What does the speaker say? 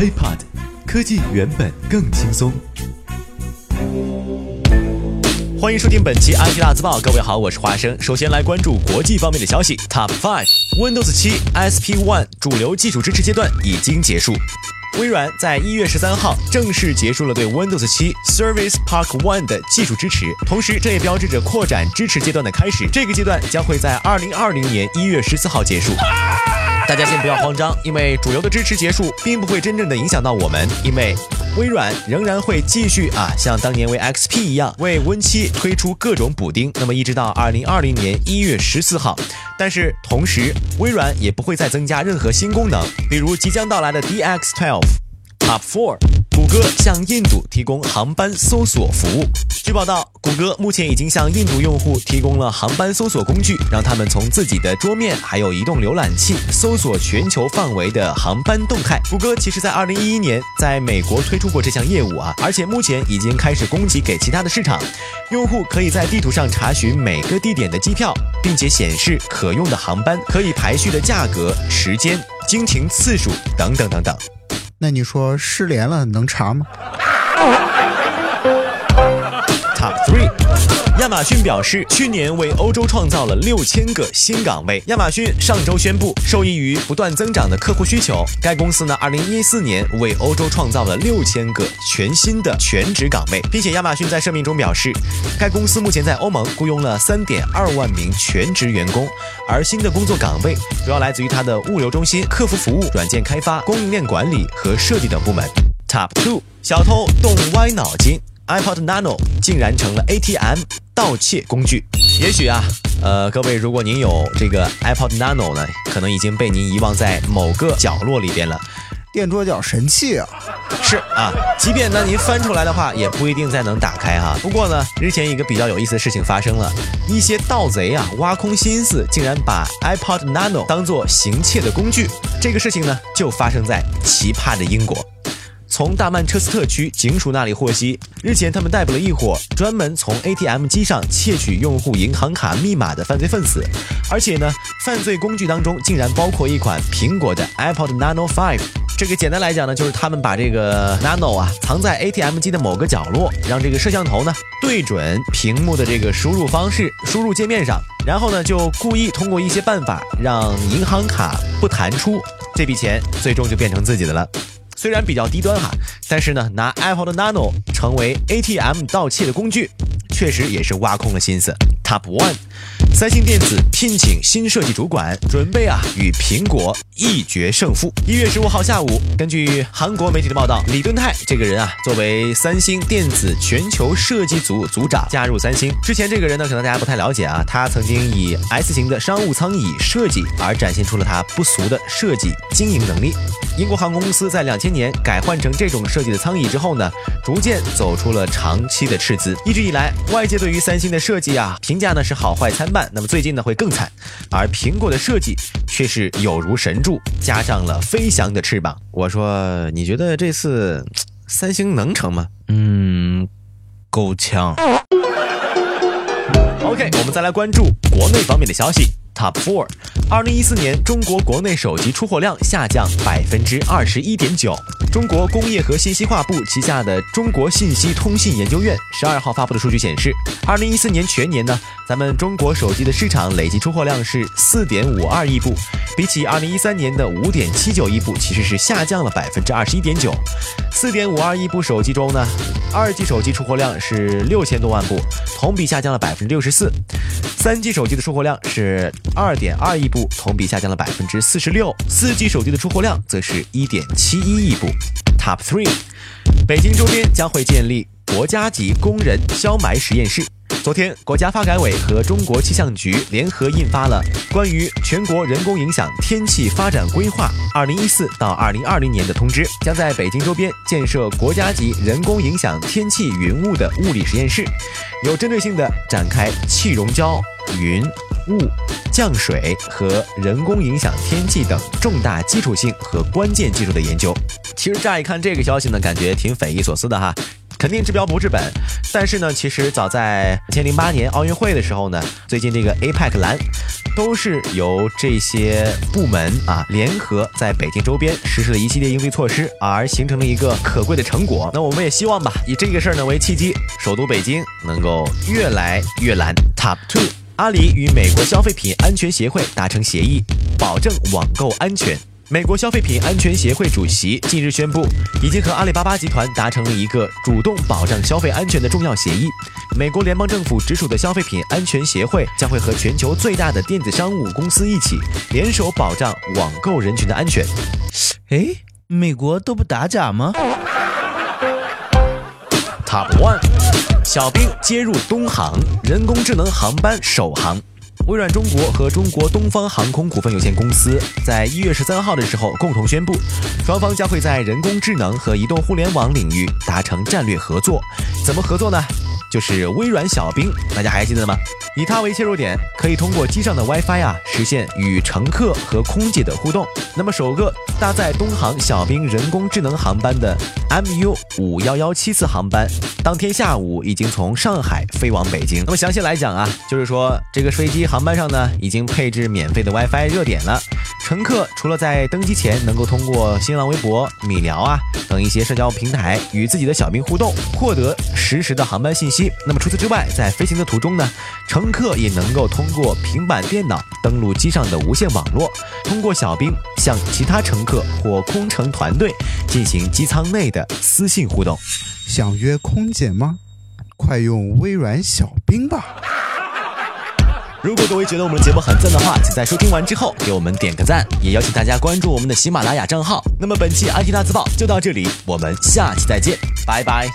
HiPod，科技原本更轻松。欢迎收听本期 IT 大字报，各位好，我是华生。首先来关注国际方面的消息，Top Five，Windows 7 SP One 主流技术支持阶段已经结束。微软在一月十三号正式结束了对 Windows 7 Service Pack One 的技术支持，同时这也标志着扩展支持阶段的开始。这个阶段将会在二零二零年一月十四号结束。大家先不要慌张，因为主流的支持结束，并不会真正的影响到我们，因为微软仍然会继续啊，像当年为 XP 一样，为 Win7 推出各种补丁，那么一直到二零二零年一月十四号。但是同时，微软也不会再增加任何新功能，比如即将到来的 DX12。Top Four，谷歌向印度提供航班搜索服务。据报道，谷歌目前已经向印度用户提供了航班搜索工具，让他们从自己的桌面还有移动浏览器搜索全球范围的航班动态。谷歌其实在2011年在美国推出过这项业务啊，而且目前已经开始供给给其他的市场。用户可以在地图上查询每个地点的机票，并且显示可用的航班、可以排序的价格、时间、经停次数等等等等。那你说失联了能查吗？Top three，亚马逊表示，去年为欧洲创造了六千个新岗位。亚马逊上周宣布，受益于不断增长的客户需求，该公司呢，二零一四年为欧洲创造了六千个全新的全职岗位，并且亚马逊在声明中表示，该公司目前在欧盟雇佣了三点二万名全职员工，而新的工作岗位主要来自于它的物流中心、客服服务、软件开发、供应链管理和设计等部门。Top two，小偷动歪脑筋。iPod Nano 竟然成了 ATM 盗窃工具。也许啊，呃，各位，如果您有这个 iPod Nano 呢，可能已经被您遗忘在某个角落里边了。垫桌角神器啊！是啊，即便呢您翻出来的话，也不一定再能打开哈。不过呢，日前一个比较有意思的事情发生了，一些盗贼啊挖空心思，竟然把 iPod Nano 当做行窃的工具。这个事情呢，就发生在奇葩的英国。从大曼彻斯特区警署那里获悉，日前他们逮捕了一伙专门从 ATM 机上窃取用户银行卡密码的犯罪分子，而且呢，犯罪工具当中竟然包括一款苹果的 iPod Nano Five。这个简单来讲呢，就是他们把这个 Nano 啊藏在 ATM 机的某个角落，让这个摄像头呢对准屏幕的这个输入方式，输入界面上，然后呢就故意通过一些办法让银行卡不弹出，这笔钱最终就变成自己的了。虽然比较低端哈，但是呢，拿 Apple 的 Nano 成为 ATM 盗窃的工具，确实也是挖空了心思。Top One，三星电子聘请新设计主管，准备啊与苹果一决胜负。一月十五号下午，根据韩国媒体的报道，李敦泰这个人啊，作为三星电子全球设计组组长加入三星。之前这个人呢，可能大家不太了解啊，他曾经以 S 型的商务舱椅设计而展现出了他不俗的设计经营能力。英国航空公司在两千年改换成这种设计的舱椅之后呢，逐渐走出了长期的赤字。一直以来，外界对于三星的设计啊评。价呢是好坏参半，那么最近呢会更惨，而苹果的设计却是有如神助，加上了飞翔的翅膀。我说，你觉得这次三星能成吗？嗯，够呛。OK，我们再来关注国内方面的消息。Top Four，二零一四年中国国内手机出货量下降百分之二十一点九。中国工业和信息化部旗下的中国信息通信研究院十二号发布的数据显示，二零一四年全年呢，咱们中国手机的市场累计出货量是四点五二亿部，比起二零一三年的五点七九亿部，其实是下降了百分之二十一点九。四点五二亿部手机中呢，二 G 手机出货量是六千多万部，同比下降了百分之六十四。三 G 手机的出货量是二点二亿部，同比下降了百分之四十六。四 G 手机的出货量则是一点七一亿部。Top three，北京周边将会建立国家级工人消霾实验室。昨天，国家发改委和中国气象局联合印发了关于全国人工影响天气发展规划（二零一四到二零二零年）的通知，将在北京周边建设国家级人工影响天气云雾的物理实验室，有针对性的展开气溶胶、云雾、降水和人工影响天气等重大基础性和关键技术的研究。其实乍一看这个消息呢，感觉挺匪夷所思的哈。肯定治标不治本。但是呢，其实早在两千零八年奥运会的时候呢，最近这个 APEC 蓝都是由这些部门啊联合在北京周边实施了一系列应对措施，而形成了一个可贵的成果。那我们也希望吧，以这个事儿呢为契机，首都北京能够越来越蓝。Top two，阿里与美国消费品安全协会达成协议，保证网购安全。美国消费品安全协会主席近日宣布，已经和阿里巴巴集团达成了一个主动保障消费安全的重要协议。美国联邦政府直属的消费品安全协会将会和全球最大的电子商务公司一起联手保障网购人群的安全。哎，美国都不打假吗？Top one，小冰接入东航人工智能航班首航。微软中国和中国东方航空股份有限公司在一月十三号的时候共同宣布，双方将会在人工智能和移动互联网领域达成战略合作。怎么合作呢？就是微软小冰，大家还记得吗？以它为切入点，可以通过机上的 WiFi 啊，实现与乘客和空姐的互动。那么首个搭载东航小冰人工智能航班的 MU 五幺幺七次航班，当天下午已经从上海飞往北京。那么详细来讲啊，就是说这个飞机航班上呢，已经配置免费的 WiFi 热点了。乘客除了在登机前能够通过新浪微博、米聊啊等一些社交平台与自己的小兵互动，获得实时的航班信息。那么除此之外，在飞行的途中呢，乘客也能够通过平板电脑登录机上的无线网络，通过小兵向其他乘客或空乘团队进行机舱内的私信互动。想约空姐吗？快用微软小兵吧。如果各位觉得我们的节目很赞的话，请在收听完之后给我们点个赞，也邀请大家关注我们的喜马拉雅账号。那么本期安提大字报就到这里，我们下期再见，拜拜。